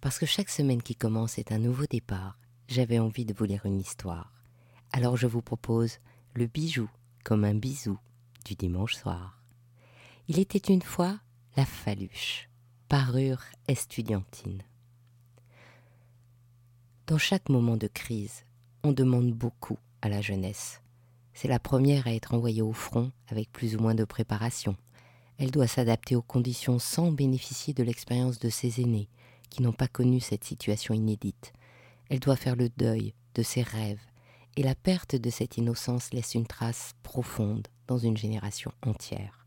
Parce que chaque semaine qui commence est un nouveau départ, j'avais envie de vous lire une histoire. Alors je vous propose le bijou comme un bisou du dimanche soir. Il était une fois la faluche, parure estudiantine. Dans chaque moment de crise, on demande beaucoup à la jeunesse. C'est la première à être envoyée au front avec plus ou moins de préparation. Elle doit s'adapter aux conditions sans bénéficier de l'expérience de ses aînés, qui n'ont pas connu cette situation inédite. Elle doit faire le deuil de ses rêves, et la perte de cette innocence laisse une trace profonde dans une génération entière.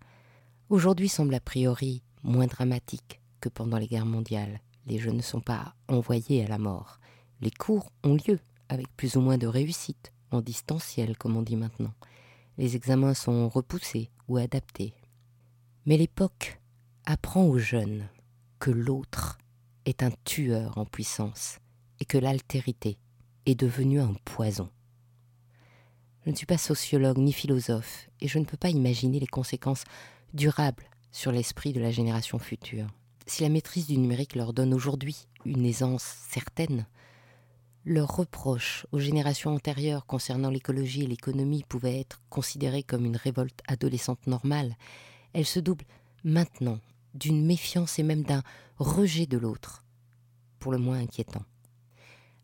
Aujourd'hui semble a priori moins dramatique que pendant les guerres mondiales. Les jeunes ne sont pas envoyés à la mort. Les cours ont lieu, avec plus ou moins de réussite, en distanciel comme on dit maintenant. Les examens sont repoussés ou adaptés. Mais l'époque apprend aux jeunes que l'autre est un tueur en puissance et que l'altérité est devenue un poison. Je ne suis pas sociologue ni philosophe et je ne peux pas imaginer les conséquences durables sur l'esprit de la génération future. Si la maîtrise du numérique leur donne aujourd'hui une aisance certaine, leur reproche aux générations antérieures concernant l'écologie et l'économie pouvait être considérée comme une révolte adolescente normale. Elle se double maintenant d'une méfiance et même d'un rejet de l'autre, pour le moins inquiétant.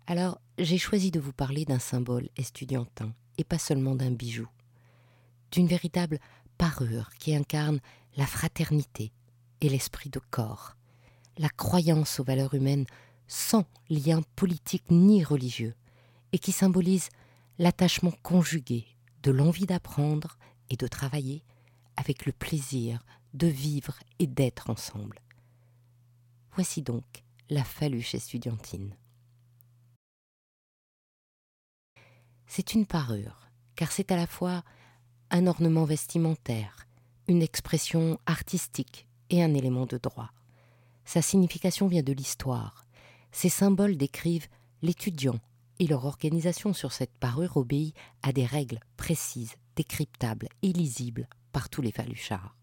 Alors, j'ai choisi de vous parler d'un symbole estudiantin et pas seulement d'un bijou, d'une véritable parure qui incarne la fraternité et l'esprit de corps, la croyance aux valeurs humaines sans lien politique ni religieux, et qui symbolise l'attachement conjugué de l'envie d'apprendre et de travailler avec le plaisir de vivre et d'être ensemble. Voici donc la faluche estudiantine. C'est une parure, car c'est à la fois un ornement vestimentaire, une expression artistique et un élément de droit. Sa signification vient de l'histoire. Ces symboles décrivent l'étudiant et leur organisation sur cette parure obéit à des règles précises, décryptables et lisibles par tous les faluchards.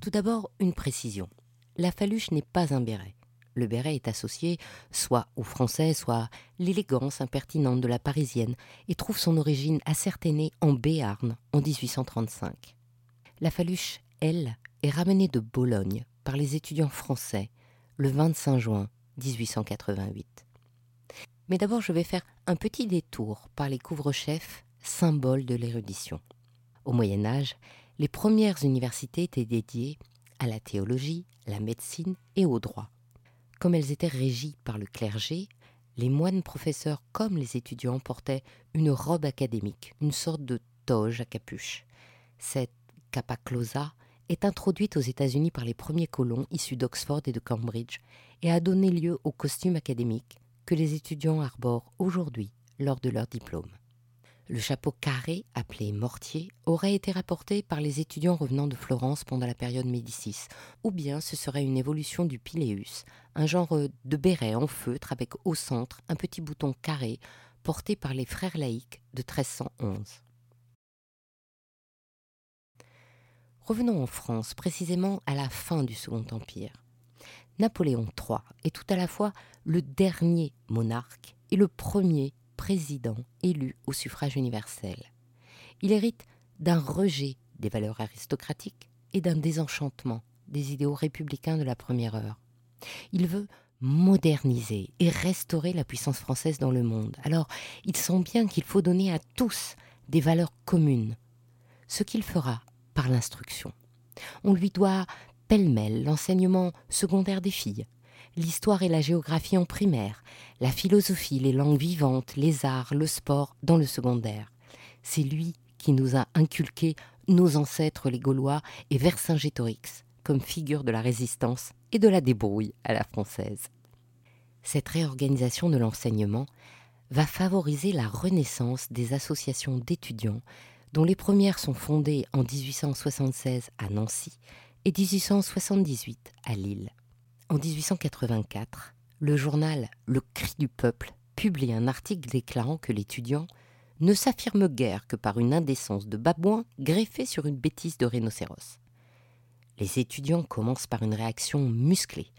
Tout d'abord, une précision. La faluche n'est pas un béret le béret est associé soit au français, soit l'élégance impertinente de la parisienne et trouve son origine ascertainée en Béarn en 1835. La faluche, elle, est ramenée de Bologne par les étudiants français le 25 juin 1888. Mais d'abord, je vais faire un petit détour par les couvre-chefs, symboles de l'érudition. Au Moyen Âge, les premières universités étaient dédiées à la théologie, la médecine et au droit. Comme elles étaient régies par le clergé, les moines professeurs comme les étudiants portaient une robe académique, une sorte de toge à capuche. Cette capaclosa est introduite aux États-Unis par les premiers colons issus d'Oxford et de Cambridge et a donné lieu au costume académique que les étudiants arborent aujourd'hui lors de leur diplôme. Le chapeau carré, appelé mortier, aurait été rapporté par les étudiants revenant de Florence pendant la période Médicis, ou bien ce serait une évolution du pileus, un genre de béret en feutre avec au centre un petit bouton carré porté par les frères laïcs de 1311. Revenons en France, précisément à la fin du Second Empire. Napoléon III est tout à la fois le dernier monarque et le premier président élu au suffrage universel. Il hérite d'un rejet des valeurs aristocratiques et d'un désenchantement des idéaux républicains de la première heure. Il veut moderniser et restaurer la puissance française dans le monde. Alors, il sent bien qu'il faut donner à tous des valeurs communes, ce qu'il fera par l'instruction. On lui doit pêle-mêle l'enseignement secondaire des filles, l'histoire et la géographie en primaire, la philosophie, les langues vivantes, les arts, le sport dans le secondaire. C'est lui qui nous a inculqué nos ancêtres les Gaulois et Vercingétorix comme figure de la résistance et de la débrouille à la française. Cette réorganisation de l'enseignement va favoriser la renaissance des associations d'étudiants dont les premières sont fondées en 1876 à Nancy et 1878 à Lille. En 1884, le journal Le Cri du Peuple publie un article déclarant que l'étudiant ne s'affirme guère que par une indécence de babouin greffée sur une bêtise de rhinocéros. Les étudiants commencent par une réaction musclée,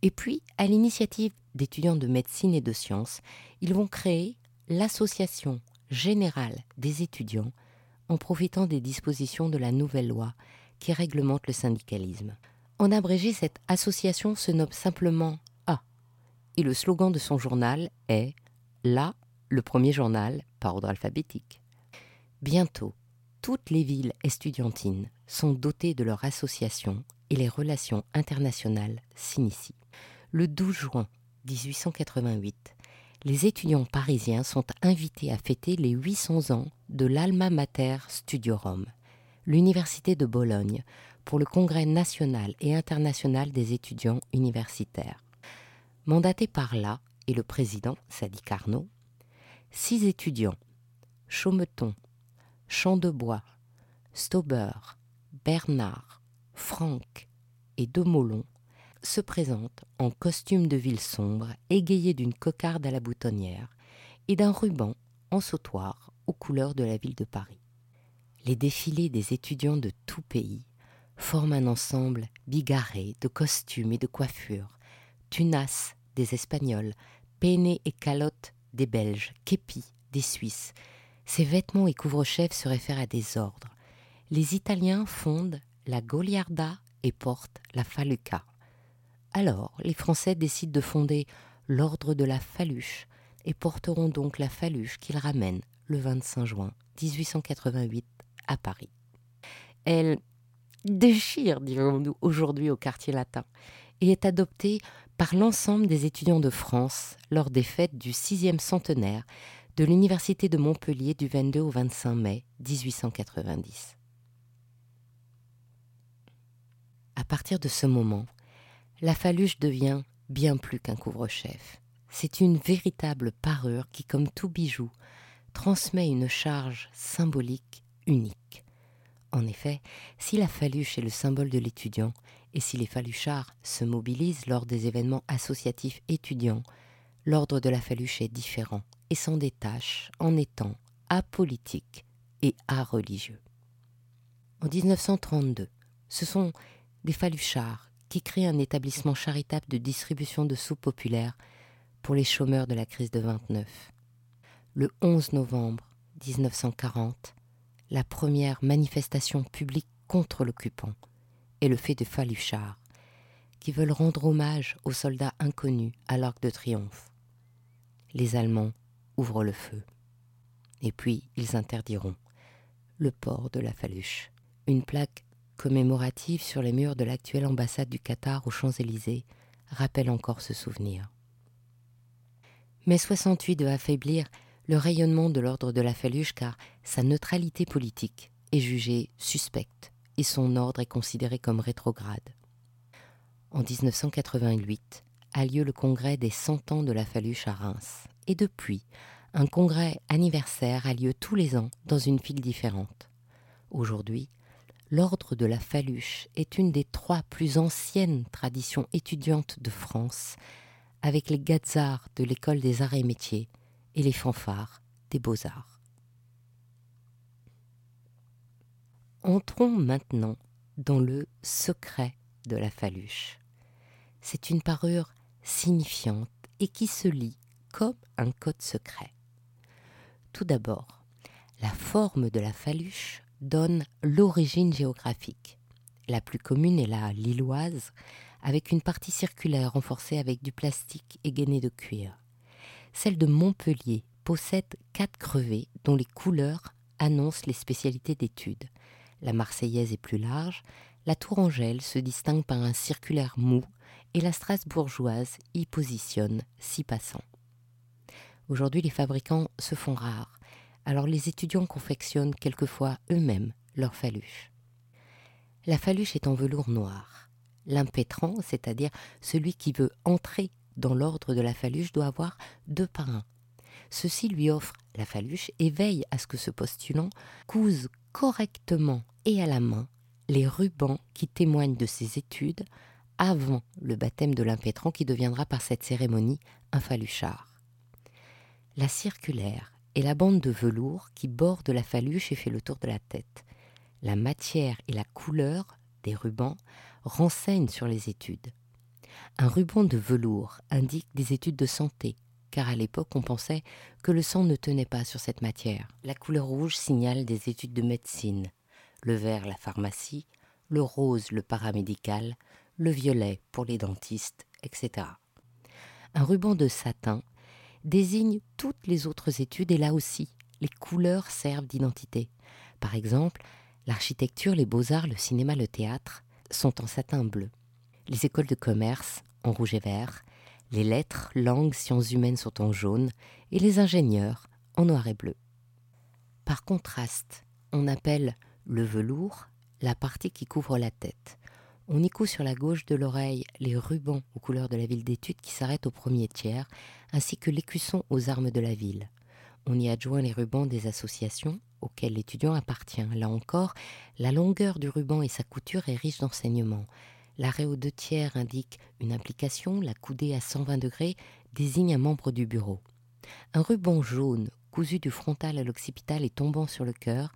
et puis, à l'initiative d'étudiants de médecine et de sciences, ils vont créer l'Association générale des étudiants en profitant des dispositions de la nouvelle loi qui réglemente le syndicalisme. En abrégé, cette association se nomme simplement A. Et le slogan de son journal est Là, le premier journal par ordre alphabétique. Bientôt, toutes les villes estudiantines sont dotées de leur association et les relations internationales s'initient. Le 12 juin 1888, les étudiants parisiens sont invités à fêter les 800 ans de l'Alma Mater Studiorum, l'Université de Bologne, pour le Congrès national et international des étudiants universitaires. Mandaté par là et le président, Sadi Carnot, six étudiants, Chaumeton, Champdebois, Stauber, Bernard, Franck et Demolon se présentent en costume de ville sombre, égayé d'une cocarde à la boutonnière et d'un ruban en sautoir aux couleurs de la ville de Paris. Les défilés des étudiants de tout pays forment un ensemble bigarré de costumes et de coiffures, tunas des Espagnols, peiné et calottes des Belges, képis des Suisses. Ces vêtements et couvre-chefs se réfèrent à des ordres. Les Italiens fondent la Goliarda et portent la Faluca. Alors, les Français décident de fonder l'ordre de la Faluche et porteront donc la Faluche qu'ils ramènent le 25 juin 1888 à Paris. Elle déchire, dirons-nous, aujourd'hui au quartier latin, et est adoptée par l'ensemble des étudiants de France lors des fêtes du sixième centenaire de l'Université de Montpellier du 22 au 25 mai 1890. À partir de ce moment, la faluche devient bien plus qu'un couvre-chef. C'est une véritable parure qui, comme tout bijou, transmet une charge symbolique unique. En effet, si la faluche est le symbole de l'étudiant, et si les faluchards se mobilisent lors des événements associatifs étudiants, l'ordre de la faluche est différent et s'en détache en étant apolitique et religieux. En 1932, ce sont des faluchards qui créent un établissement charitable de distribution de soupe populaire pour les chômeurs de la crise de 29. Le 11 novembre 1940, la première manifestation publique contre l'occupant est le fait de faluchards qui veulent rendre hommage aux soldats inconnus à l'Arc de Triomphe. Les Allemands ouvrent le feu. Et puis ils interdiront le port de la faluche. Une plaque commémorative sur les murs de l'actuelle ambassade du Qatar aux Champs-Élysées rappelle encore ce souvenir. Mais 68 doit affaiblir le rayonnement de l'ordre de la Faluche car sa neutralité politique est jugée suspecte et son ordre est considéré comme rétrograde. En 1988 a lieu le congrès des 100 ans de la Faluche à Reims et depuis, un congrès anniversaire a lieu tous les ans dans une ville différente. Aujourd'hui, l'ordre de la Faluche est une des trois plus anciennes traditions étudiantes de France, avec les gazards de l'école des arts et métiers et les fanfares des beaux-arts. Entrons maintenant dans le secret de la Faluche. C'est une parure signifiante et qui se lit comme un code secret. Tout d'abord, la forme de la Faluche donne l'origine géographique. La plus commune est la lilloise, avec une partie circulaire renforcée avec du plastique et gainée de cuir. Celle de Montpellier possède quatre crevets dont les couleurs annoncent les spécialités d'études. La marseillaise est plus large, la tourangelle se distingue par un circulaire mou et la strasbourgeoise y positionne six passants. Aujourd'hui, les fabricants se font rares alors les étudiants confectionnent quelquefois eux-mêmes leur faluche. La faluche est en velours noir. L'impétrant, c'est-à-dire celui qui veut entrer dans l'ordre de la faluche, doit avoir deux parrains. Ceux-ci lui offrent la faluche et veillent à ce que ce postulant couse correctement et à la main les rubans qui témoignent de ses études avant le baptême de l'impétrant qui deviendra par cette cérémonie un faluchard. La circulaire et la bande de velours qui borde la faluche et fait le tour de la tête. La matière et la couleur des rubans renseignent sur les études. Un ruban de velours indique des études de santé, car à l'époque on pensait que le sang ne tenait pas sur cette matière. La couleur rouge signale des études de médecine, le vert la pharmacie, le rose le paramédical, le violet pour les dentistes, etc. Un ruban de satin désigne toutes les autres études et là aussi, les couleurs servent d'identité. Par exemple, l'architecture, les beaux-arts, le cinéma, le théâtre sont en satin bleu. Les écoles de commerce en rouge et vert, les lettres, langues, sciences humaines sont en jaune et les ingénieurs en noir et bleu. Par contraste, on appelle le velours la partie qui couvre la tête. On y coud sur la gauche de l'oreille les rubans aux couleurs de la ville d'études qui s'arrêtent au premier tiers, ainsi que l'écusson aux armes de la ville. On y adjoint les rubans des associations auxquelles l'étudiant appartient. Là encore, la longueur du ruban et sa couture est riche d'enseignements. L'arrêt aux deux tiers indique une implication, la coudée à 120 degrés désigne un membre du bureau. Un ruban jaune, cousu du frontal à l'occipital et tombant sur le cœur,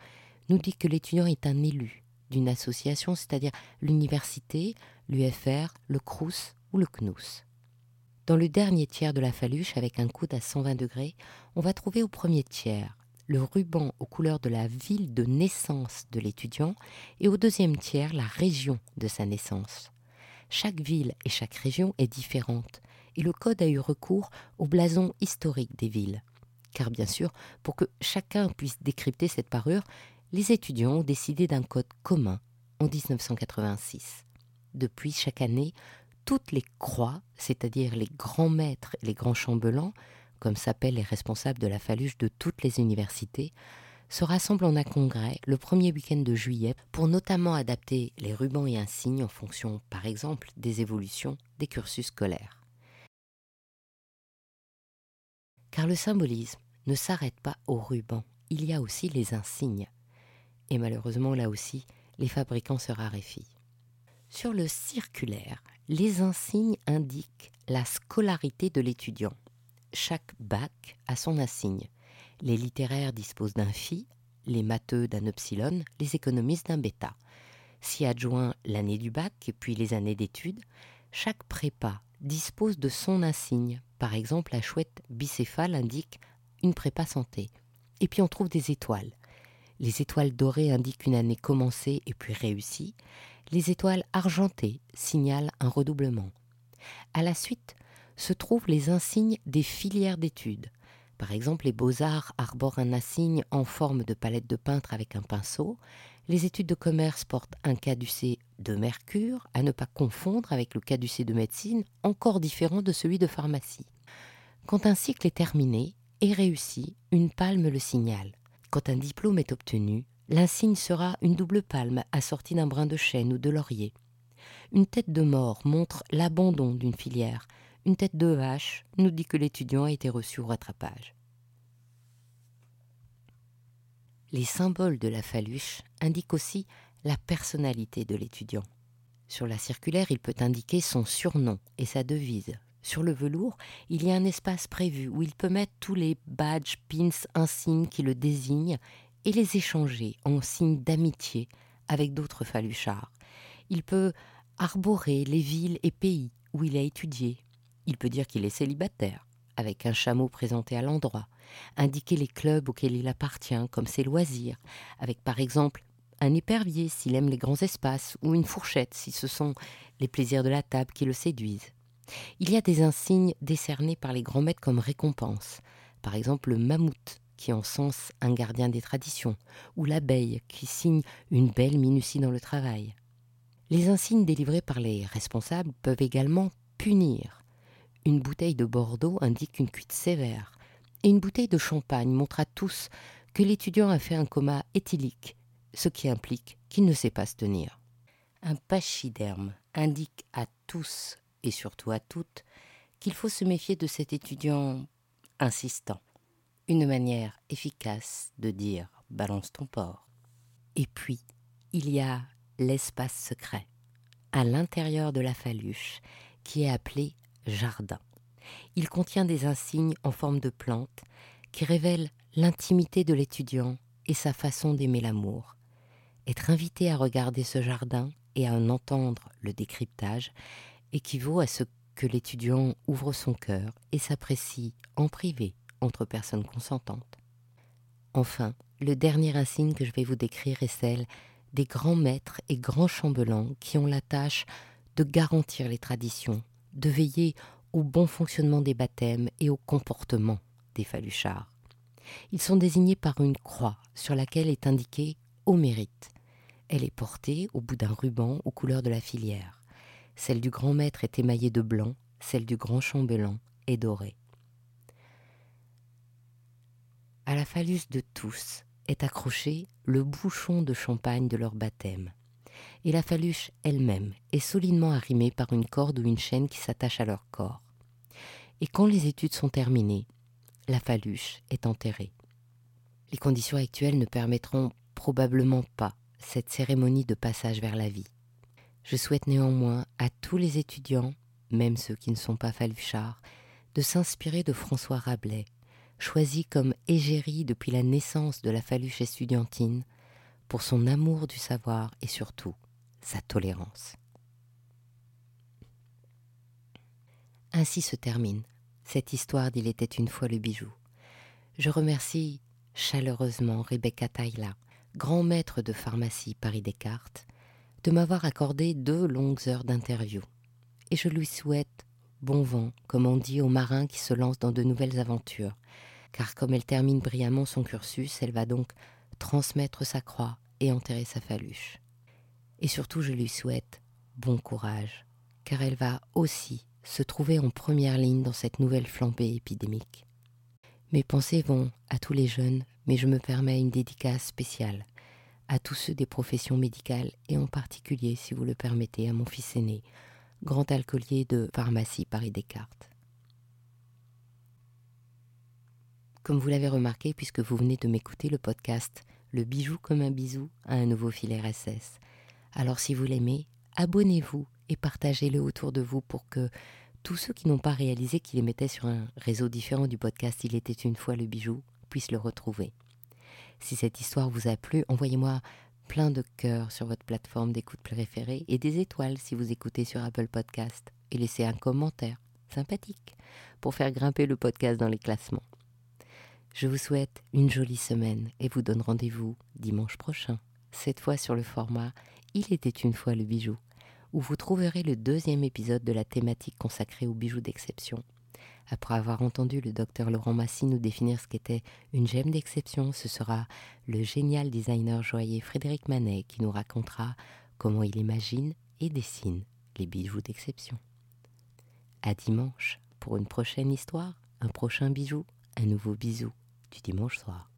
nous dit que l'étudiant est un élu, d'une association, c'est-à-dire l'université, l'UFR, le CRUS ou le CNUS. Dans le dernier tiers de la faluche, avec un coude à 120 degrés, on va trouver au premier tiers le ruban aux couleurs de la ville de naissance de l'étudiant et au deuxième tiers la région de sa naissance. Chaque ville et chaque région est différente et le code a eu recours au blason historique des villes. Car bien sûr, pour que chacun puisse décrypter cette parure, les étudiants ont décidé d'un code commun en 1986. Depuis chaque année, toutes les croix, c'est-à-dire les grands maîtres et les grands chambellans, comme s'appellent les responsables de la faluche de toutes les universités, se rassemblent en un congrès le premier week-end de juillet pour notamment adapter les rubans et insignes en fonction, par exemple, des évolutions des cursus scolaires. Car le symbolisme ne s'arrête pas aux rubans, il y a aussi les insignes et malheureusement là aussi, les fabricants se raréfient. Sur le circulaire, les insignes indiquent la scolarité de l'étudiant. Chaque bac a son insigne. Les littéraires disposent d'un phi, les matheux d'un epsilon, les économistes d'un bêta. S'y adjoint l'année du bac et puis les années d'études, chaque prépa dispose de son insigne. Par exemple, la chouette bicéphale indique une prépa santé. Et puis on trouve des étoiles. Les étoiles dorées indiquent une année commencée et puis réussie. Les étoiles argentées signalent un redoublement. À la suite se trouvent les insignes des filières d'études. Par exemple, les beaux-arts arborent un insigne en forme de palette de peintre avec un pinceau. Les études de commerce portent un caducé de mercure, à ne pas confondre avec le caducé de médecine, encore différent de celui de pharmacie. Quand un cycle est terminé et réussi, une palme le signale. Quand un diplôme est obtenu, l'insigne sera une double palme assortie d'un brin de chêne ou de laurier. Une tête de mort montre l'abandon d'une filière. Une tête de vache nous dit que l'étudiant a été reçu au rattrapage. Les symboles de la faluche indiquent aussi la personnalité de l'étudiant. Sur la circulaire, il peut indiquer son surnom et sa devise, sur le velours, il y a un espace prévu où il peut mettre tous les badges, pins, insignes qui le désignent et les échanger en signe d'amitié avec d'autres faluchards. Il peut arborer les villes et pays où il a étudié. Il peut dire qu'il est célibataire, avec un chameau présenté à l'endroit, indiquer les clubs auxquels il appartient, comme ses loisirs, avec par exemple un épervier s'il aime les grands espaces, ou une fourchette si ce sont les plaisirs de la table qui le séduisent. Il y a des insignes décernés par les grands maîtres comme récompense. Par exemple, le mammouth, qui encense un gardien des traditions, ou l'abeille, qui signe une belle minutie dans le travail. Les insignes délivrés par les responsables peuvent également punir. Une bouteille de Bordeaux indique une cuite sévère, et une bouteille de champagne montre à tous que l'étudiant a fait un coma éthylique, ce qui implique qu'il ne sait pas se tenir. Un pachyderme indique à tous et surtout à toutes, qu'il faut se méfier de cet étudiant insistant. Une manière efficace de dire balance ton porc. Et puis, il y a l'espace secret, à l'intérieur de la faluche, qui est appelé jardin. Il contient des insignes en forme de plantes qui révèlent l'intimité de l'étudiant et sa façon d'aimer l'amour. Être invité à regarder ce jardin et à en entendre le décryptage équivaut à ce que l'étudiant ouvre son cœur et s'apprécie en privé entre personnes consentantes. Enfin, le dernier insigne que je vais vous décrire est celle des grands maîtres et grands chambellans qui ont la tâche de garantir les traditions, de veiller au bon fonctionnement des baptêmes et au comportement des faluchards. Ils sont désignés par une croix sur laquelle est indiqué au mérite. Elle est portée au bout d'un ruban aux couleurs de la filière. Celle du grand maître est émaillée de blanc, celle du grand chambellan est dorée. À la phallus de tous est accroché le bouchon de champagne de leur baptême. Et la phaluche elle-même est solidement arrimée par une corde ou une chaîne qui s'attache à leur corps. Et quand les études sont terminées, la phaluche est enterrée. Les conditions actuelles ne permettront probablement pas cette cérémonie de passage vers la vie. Je souhaite néanmoins à tous les étudiants, même ceux qui ne sont pas phaluchards, de s'inspirer de François Rabelais, choisi comme égérie depuis la naissance de la phaluche estudiantine pour son amour du savoir et surtout sa tolérance. Ainsi se termine cette histoire d'Il était une fois le bijou. Je remercie chaleureusement Rebecca Taila, grand maître de pharmacie Paris Descartes, de m'avoir accordé deux longues heures d'interview. Et je lui souhaite bon vent, comme on dit aux marins qui se lancent dans de nouvelles aventures, car comme elle termine brillamment son cursus, elle va donc transmettre sa croix et enterrer sa phaluche. Et surtout, je lui souhaite bon courage, car elle va aussi se trouver en première ligne dans cette nouvelle flambée épidémique. Mes pensées vont à tous les jeunes, mais je me permets une dédicace spéciale à tous ceux des professions médicales et en particulier, si vous le permettez, à mon fils aîné, grand alcoolier de pharmacie Paris Descartes. Comme vous l'avez remarqué, puisque vous venez de m'écouter, le podcast Le bijou comme un bisou a un nouveau fil RSS. Alors si vous l'aimez, abonnez-vous et partagez-le autour de vous pour que tous ceux qui n'ont pas réalisé qu'il émettait sur un réseau différent du podcast Il était une fois le bijou puissent le retrouver. Si cette histoire vous a plu, envoyez-moi plein de cœurs sur votre plateforme d'écoute préférée et des étoiles si vous écoutez sur Apple Podcast et laissez un commentaire sympathique pour faire grimper le podcast dans les classements. Je vous souhaite une jolie semaine et vous donne rendez-vous dimanche prochain, cette fois sur le format Il était une fois le bijou, où vous trouverez le deuxième épisode de la thématique consacrée aux bijoux d'exception. Après avoir entendu le docteur Laurent Massy nous définir ce qu'était une gemme d'exception, ce sera le génial designer joaillier Frédéric Manet qui nous racontera comment il imagine et dessine les bijoux d'exception. À dimanche pour une prochaine histoire, un prochain bijou, un nouveau bisou du dimanche soir.